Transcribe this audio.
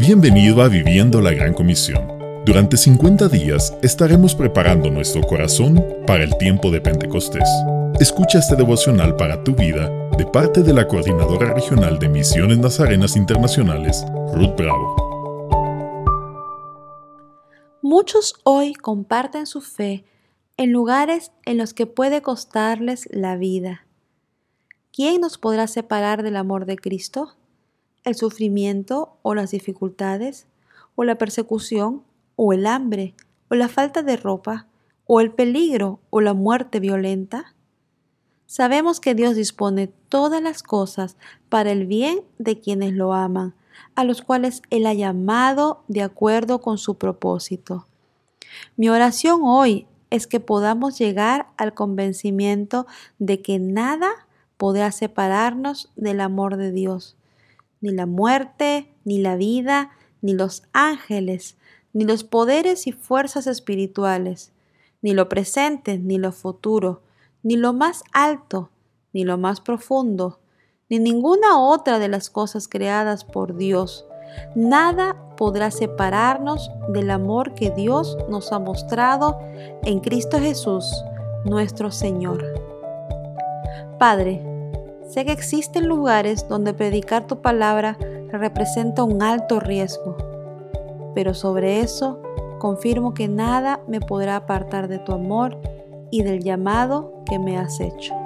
Bienvenido a Viviendo la Gran Comisión. Durante 50 días estaremos preparando nuestro corazón para el tiempo de Pentecostés. Escucha este devocional para tu vida de parte de la Coordinadora Regional de Misiones Nazarenas Internacionales, Ruth Bravo. Muchos hoy comparten su fe en lugares en los que puede costarles la vida. ¿Quién nos podrá separar del amor de Cristo? ¿El sufrimiento o las dificultades? ¿O la persecución? ¿O el hambre? ¿O la falta de ropa? ¿O el peligro? ¿O la muerte violenta? Sabemos que Dios dispone todas las cosas para el bien de quienes lo aman, a los cuales Él ha llamado de acuerdo con su propósito. Mi oración hoy es que podamos llegar al convencimiento de que nada podrá separarnos del amor de Dios. Ni la muerte, ni la vida, ni los ángeles, ni los poderes y fuerzas espirituales, ni lo presente, ni lo futuro, ni lo más alto, ni lo más profundo, ni ninguna otra de las cosas creadas por Dios. Nada podrá separarnos del amor que Dios nos ha mostrado en Cristo Jesús, nuestro Señor. Padre, Sé que existen lugares donde predicar tu palabra representa un alto riesgo, pero sobre eso confirmo que nada me podrá apartar de tu amor y del llamado que me has hecho.